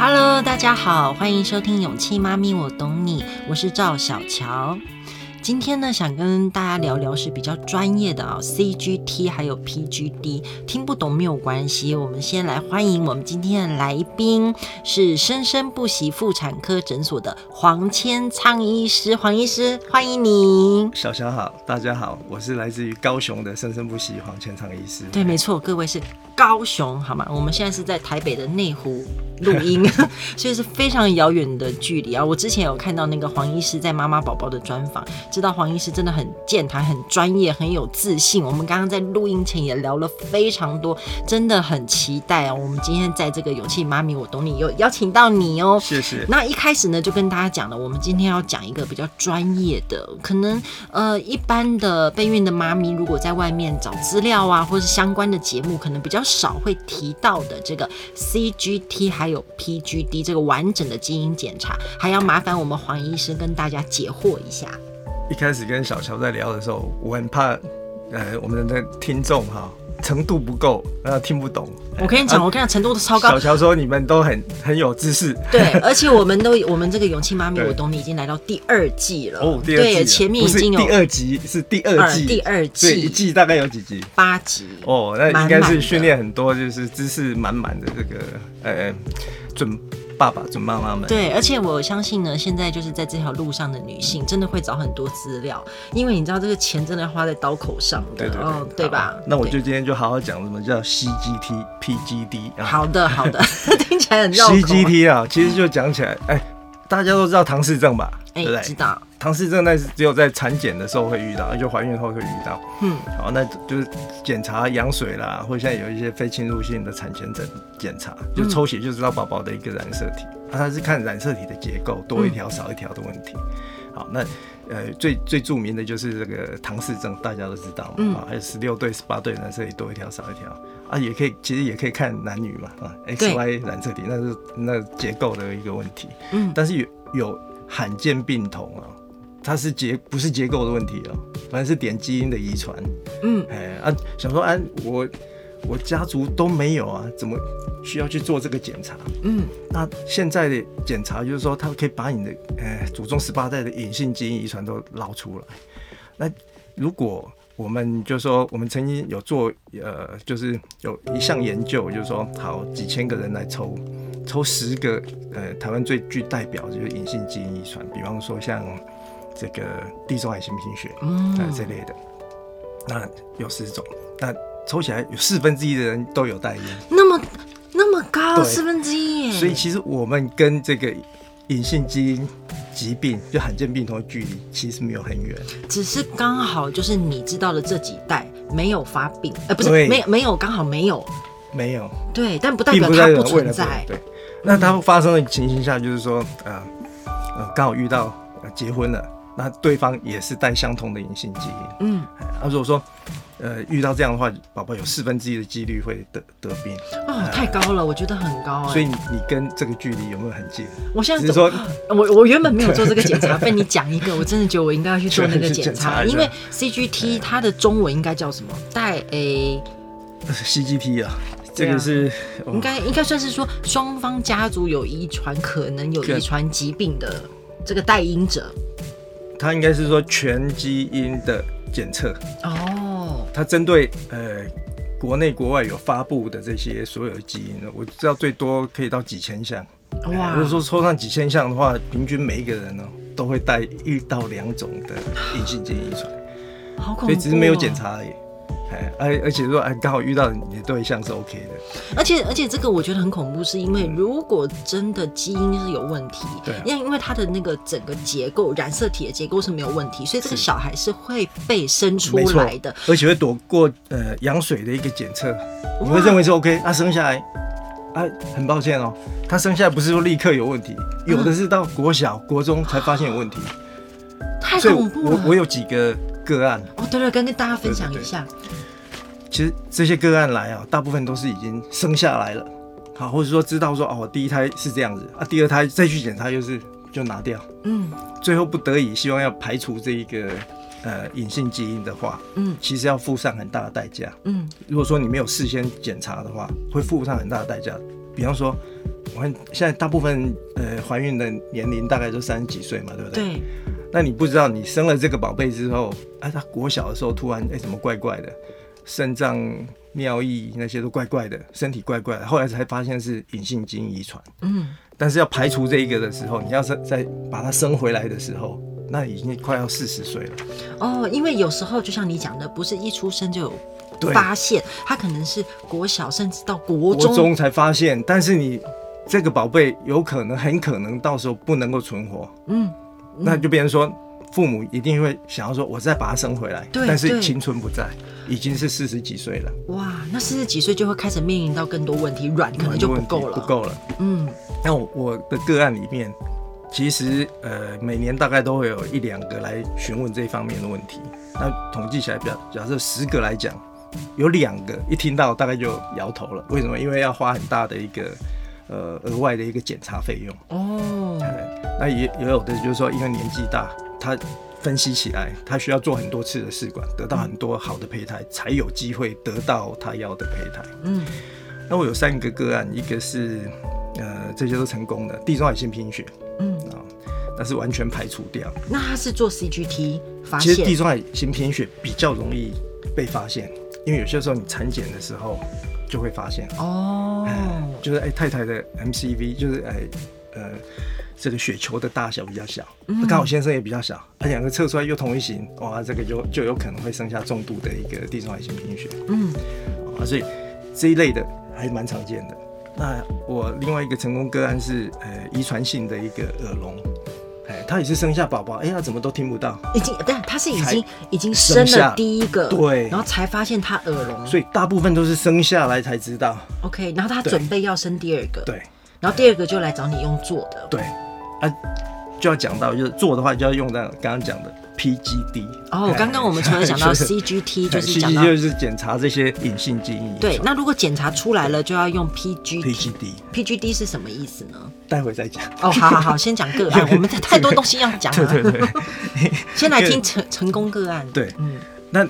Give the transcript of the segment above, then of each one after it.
Hello，大家好，欢迎收听《勇气妈咪我懂你》，我是赵小乔。今天呢，想跟大家聊聊是比较专业的啊、哦，CGT 还有 PGD，听不懂没有关系。我们先来欢迎我们今天的来宾，是生生不息妇产科诊所的黄千昌医师。黄医师，欢迎您。小乔好，大家好，我是来自于高雄的生生不息黄千昌医师。对，没错，各位是高雄，好吗？我们现在是在台北的内湖录音，所以是非常遥远的距离啊。我之前有看到那个黄医师在妈妈宝宝的专访。知道黄医师真的很健谈、很专业、很有自信。我们刚刚在录音前也聊了非常多，真的很期待哦！我们今天在这个勇气妈咪，我懂你，有邀请到你哦。谢谢。那一开始呢，就跟大家讲了，我们今天要讲一个比较专业的，可能呃一般的备孕的妈咪，如果在外面找资料啊，或是相关的节目，可能比较少会提到的这个 CGT 还有 PGD 这个完整的基因检查，还要麻烦我们黄医师跟大家解惑一下。一开始跟小乔在聊的时候，我很怕，呃，我们的听众哈程度不够，呃，听不懂。我跟你讲，啊、我跟你讲，程度都超高。小乔说你们都很很有知识。对，而且我们都我们这个勇气妈咪，我懂你已经来到第二季了。哦，第二季。对，前面已经有第二集是第二季，第二季。对，一季大概有几集？八集。哦，那应该是训练很多，就是知识满满的这个呃准。爸爸准妈妈们对，而且我相信呢，现在就是在这条路上的女性，真的会找很多资料，因为你知道这个钱真的要花在刀口上的，对对对，哦、对吧？那我就今天就好好讲什么叫 CGT、PGD 啊。好的，好的，听起来很绕口。CGT 啊，其实就讲起来，哎、欸，大家都知道唐氏症吧？哎、欸，知道。唐氏症那是只有在产检的时候会遇到，就怀孕后会遇到。嗯，好，那就是检查羊水啦，或者现在有一些非侵入性的产前诊检查，就抽血就知道宝宝的一个染色体。啊，它是看染色体的结构，多一条少一条的问题。好，那呃最最著名的就是这个唐氏症，大家都知道嘛。啊，还有十六对、十八对染色体多一条少一条。啊，也可以，其实也可以看男女嘛。啊，X Y 染色体那是那结构的一个问题。嗯，但是有有罕见病童啊。它是结不是结构的问题哦，反正是点基因的遗传。嗯，哎啊，想说啊，我我家族都没有啊，怎么需要去做这个检查？嗯，那现在的检查就是说，它可以把你的呃祖宗十八代的隐性基因遗传都捞出来。那如果我们就说，我们曾经有做呃，就是有一项研究，就是说，好几千个人来抽，抽十个呃台湾最具代表就是隐性基因遗传，比方说像。这个地中海型贫血，嗯，这类的，那有四种，那抽起来有四分之一的人都有带烟，那么那么高，四分之一，所以其实我们跟这个隐性基因疾病就罕见病同的距离其实没有很远，只是刚好就是你知道的这几代没有发病，呃，不是没有没有刚好没有。没有，对，但不代表它不存在，对，那它发生的情形下就是说，呃，呃，刚好遇到结婚了。那对方也是带相同的隐性基因，嗯，啊，如果说，呃，遇到这样的话，宝宝有四分之一的几率会得得病，哦，太高了，我觉得很高，所以你你跟这个距离有没有很近？我现在只是说，我我原本没有做这个检查，被你讲一个，我真的觉得我应该要去做那个检查，因为 CGT 它的中文应该叫什么？带 A CGT 啊，这个是应该应该算是说双方家族有遗传，可能有遗传疾病的这个带因者。它应该是说全基因的检测哦，它针对呃国内国外有发布的这些所有的基因呢，我知道最多可以到几千项。哇！如果说抽上几千项的话，平均每一个人呢都会带一到两种的 隐性基因遗传，好恐怖哦，所以只是没有检查而已。哎，而而且说，哎，刚好遇到你的对象是 OK 的。而且而且这个我觉得很恐怖，是因为如果真的基因是有问题，对，因为因为它的那个整个结构染色体的结构是没有问题，所以这个小孩是会被生出来的，而且会躲过呃羊水的一个检测，你会认为是 OK，他生下来啊，很抱歉哦，他生下来不是说立刻有问题，有的是到国小、国中才发现有问题，太恐怖了。我我有几个。个案哦，对，跟跟大家分享一下。对对对，其实这些个案来啊，大部分都是已经生下来了，好，或者说知道说哦，第一胎是这样子啊，第二胎再去检查又是就拿掉，嗯，最后不得已希望要排除这一个呃隐性基因的话，嗯，其实要付上很大的代价，嗯，如果说你没有事先检查的话，会付上很大的代价。比方说，我看现在大部分呃怀孕的年龄大概都三十几岁嘛，对不对？对。那你不知道你生了这个宝贝之后，哎、啊，他国小的时候突然哎、欸、怎么怪怪的，肾脏、尿液那些都怪怪的，身体怪怪的，后来才发现是隐性基因遗传。嗯。但是要排除这一个的时候，你要是再把它生回来的时候，那已经快要四十岁了。哦，因为有时候就像你讲的，不是一出生就有发现，他可能是国小甚至到国中，国中才发现。但是你这个宝贝有可能很可能到时候不能够存活。嗯，嗯，那就变成说。父母一定会想要说，我再把他生回来，但是青春不在，已经是四十几岁了。哇，那四十几岁就会开始面临到更多问题，卵可能就不够了，不够了。嗯，那我我的个案里面，其实呃每年大概都会有一两个来询问这方面的问题。那统计起来，表假设十个来讲，有两个一听到大概就摇头了。为什么？因为要花很大的一个呃额外的一个检查费用。哦，那也也有的就是说，因为年纪大。他分析起来，他需要做很多次的试管，得到很多好的胚胎，才有机会得到他要的胚胎。嗯，那我有三个个案，一个是呃这些都成功的地中海性贫血，嗯啊，那是完全排除掉。那他是做 CGT 发现？其实地中海性贫血比较容易被发现，因为有些时候你产检的时候就会发现。哦，嗯、就是哎、欸、太太的 MCV 就是哎呃。呃这个雪球的大小比较小，刚好先生也比较小，他两个测出来又同一型，哇，这个就就有可能会生下重度的一个地中海型贫血。嗯，啊，所以这一类的还蛮常见的。那我另外一个成功个案是呃遗传性的一个耳聋，哎，他也是生下宝宝，哎，他怎么都听不到，已经，但他是已经已经生了第一个，对，然后才发现他耳聋，所以大部分都是生下来才知道。OK，然后他准备要生第二个，对，然后第二个就来找你用做的，对。啊，就要讲到，就是做的话就要用到刚刚讲的 PGD。哦，刚刚我们除了讲到 CGT，就是讲到就是检查这些隐性基因。对，那如果检查出来了，就要用 PGD。PGD。PGD 是什么意思呢？待会再讲。哦，好好好，先讲个案，我们太多东西要讲 了。对对对。先来听成成功个案。对，嗯，那。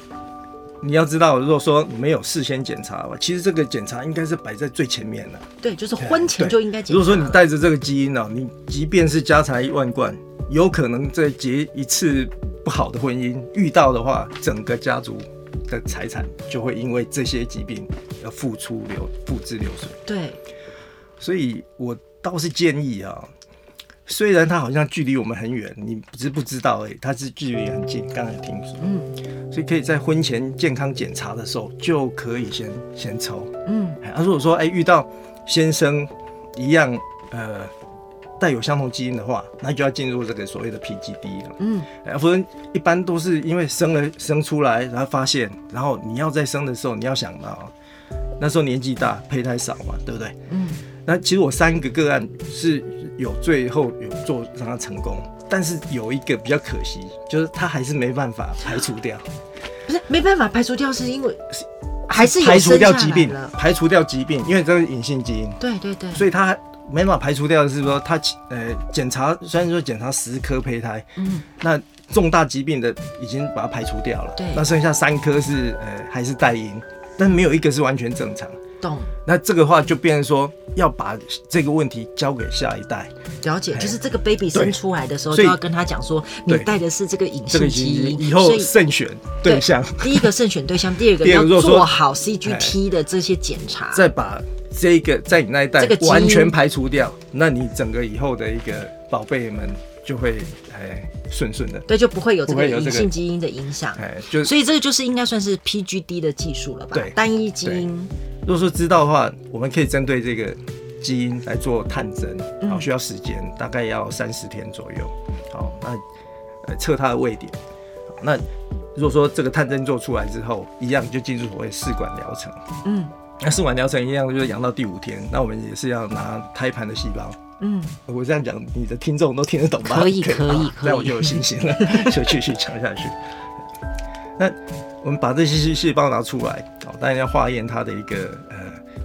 你要知道，如果说你没有事先检查其实这个检查应该是摆在最前面的。对，就是婚前就应该检查。如果说你带着这个基因呢，你即便是家财万贯，有可能在结一次不好的婚姻遇到的话，整个家族的财产就会因为这些疾病要付出流付之流水。对，所以我倒是建议啊。虽然它好像距离我们很远，你知不知道？哎，它是距离很近。刚才听说，嗯，所以可以在婚前健康检查的时候就可以先先抽，嗯。啊，如果说哎遇到先生一样呃带有相同基因的话，那就要进入这个所谓的 PGD 了，嗯。哎，否则一般都是因为生了生出来，然后发现，然后你要再生的时候，你要想到那时候年纪大，胚胎少嘛，对不对？嗯。那其实我三个个案是。有最后有做让他成功，但是有一个比较可惜，就是他还是没办法排除掉。不是没办法排除掉，是因为还是排除掉疾病，排除掉疾病，因为这是隐性基因。对对对。所以他没办法排除掉的是说他呃检查虽然说检查十颗胚胎，嗯，那重大疾病的已经把它排除掉了，对，那剩下三颗是呃还是带因，但没有一个是完全正常。懂，那这个话就变成说要把这个问题交给下一代。了解，就是这个 baby 生出来的时候就要跟他讲说，你带的是这个隐性基因，以后慎选对象。第一个慎选对象，第二个 要做好 CGT 的这些检查，再把这个在你那一代完全排除掉，那你整个以后的一个宝贝们就会哎顺顺的，对，就不会有这个隐性基因的影响。哎，就所以这个就是应该算是 PGD 的技术了吧？对，单一基因。如果说知道的话，我们可以针对这个基因来做探针，好，需要时间，大概要三十天左右。好，那呃测它的位点。那如果说这个探针做出来之后，一样就进入所谓试管疗程。嗯，那试管疗程一样就是养到第五天，那我们也是要拿胎盘的细胞。嗯，我这样讲，你的听众都听得懂吗？可以，可以，可以。那我就有信心了，就继续讲下去。那。我们把这些细胞拿出来，哦，当然要化验它的一个呃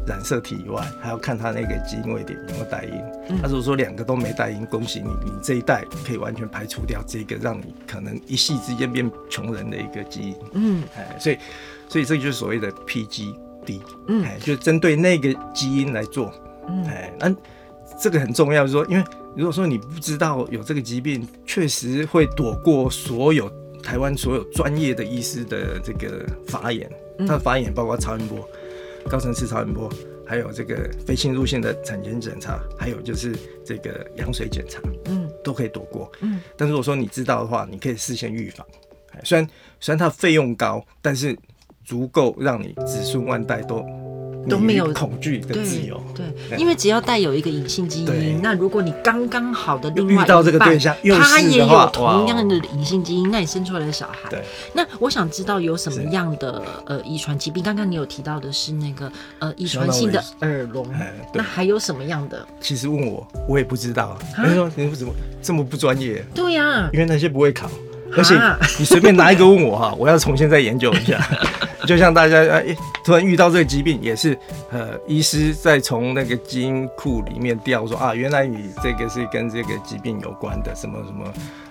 染色体以外，还要看它那个基因位点有没有带因。那、嗯、如果说两个都没带因，恭喜你，你这一代可以完全排除掉这个让你可能一夕之间变穷人的一个基因。嗯，哎，所以，所以这就是所谓的 PGD。嗯，哎，就针对那个基因来做，嗯，哎，那这个很重要，说因为如果说你不知道有这个疾病，确实会躲过所有台湾所有专业的医师的这个法眼，他的法眼包括超音波、高层次超音波。还有这个非侵入性的产前检查，还有就是这个羊水检查，嗯，都可以躲过，嗯。但如果说你知道的话，你可以事先预防。虽然虽然它费用高，但是足够让你子孙万代都。都没有恐惧的自由，对，对，因为只要带有一个隐性基因，那如果你刚刚好的另外遇到这个对象，他也有同样的隐性基因，那你生出来的小孩，对，那我想知道有什么样的呃遗传疾病？刚刚你有提到的是那个呃遗传性的耳聋，那还有什么样的？其实问我，我也不知道。你说 你怎么这么不专业？对呀，因为那些不会考，而且你随便拿一个问我哈，我要重新再研究一下。就像大家哎，突然遇到这个疾病，也是呃，医师在从那个基因库里面调说啊，原来你这个是跟这个疾病有关的，什么什么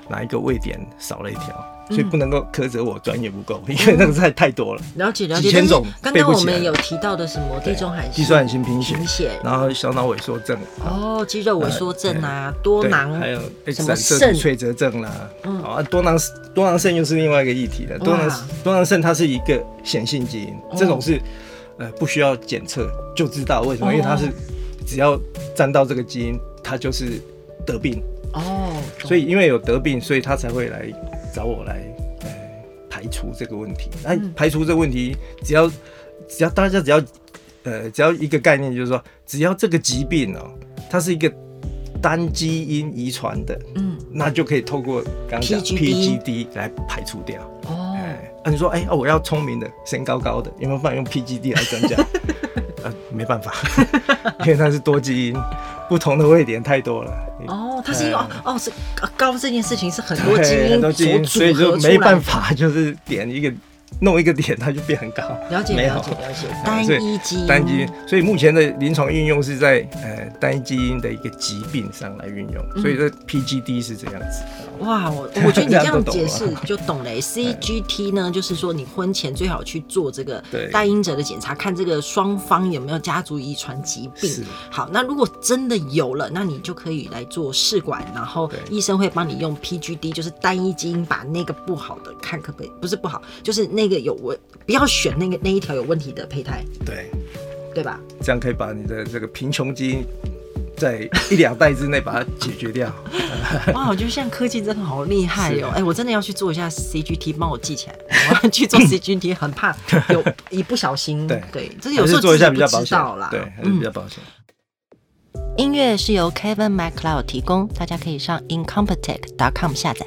哪一个位点少了一条。所以不能够苛责我专业不够，因为那个太太多了，了解了解。几千种，刚刚我们有提到的什么地中海地中海型贫血，然后小脑萎缩症，哦，肌肉萎缩症啊，多囊，还有什么肾。脆折症啦，啊，多囊多囊肾又是另外一个议题了。多囊多囊肾它是一个显性基因，这种是呃不需要检测就知道为什么，因为它是只要沾到这个基因，它就是得病哦。所以因为有得病，所以他才会来。找我来，呃，排除这个问题。那排除这个问题，只要只要大家只要，呃，只要一个概念，就是说，只要这个疾病哦、喔，它是一个单基因遗传的，嗯，那就可以透过刚刚讲 PGD 来排除掉。哦，啊，你说，哎、我要聪明的，身高高的，有没有办法用 PGD 来增加？呃，没办法，因为它是多基因，不同的位点太多了。哦，它是因为哦哦是高这件事情是很多基因所组合所以就没办法，就是点一个。弄一个点，它就变很高。了解，了解，了解。单一基因，单基因。所以目前的临床运用是在呃单一基因的一个疾病上来运用。所以这 PGD 是这样子。哇，我我觉得你 这样解释就懂了。CGT 呢，就是说你婚前最好去做这个带因者的检查，看这个双方有没有家族遗传疾病。好，那如果真的有了，那你就可以来做试管，然后医生会帮你用 PGD，就是单一基因把那个不好的看可不可以？不是不好，就是那个。那个有问，不要选那个那一条有问题的胚胎，对，对吧？这样可以把你的这个贫穷基因在一两代之内把它解决掉。哇，我觉得现在科技真的好厉害哦！哎、欸，我真的要去做一下 CGT，帮我记起来。我要去做 CGT，很怕有一不小心。对对，这有时候做一下比较保险啦。对，还是比较保险。音乐是由 Kevin MacLeod 提供，大家可以上 incompetech.com 下载。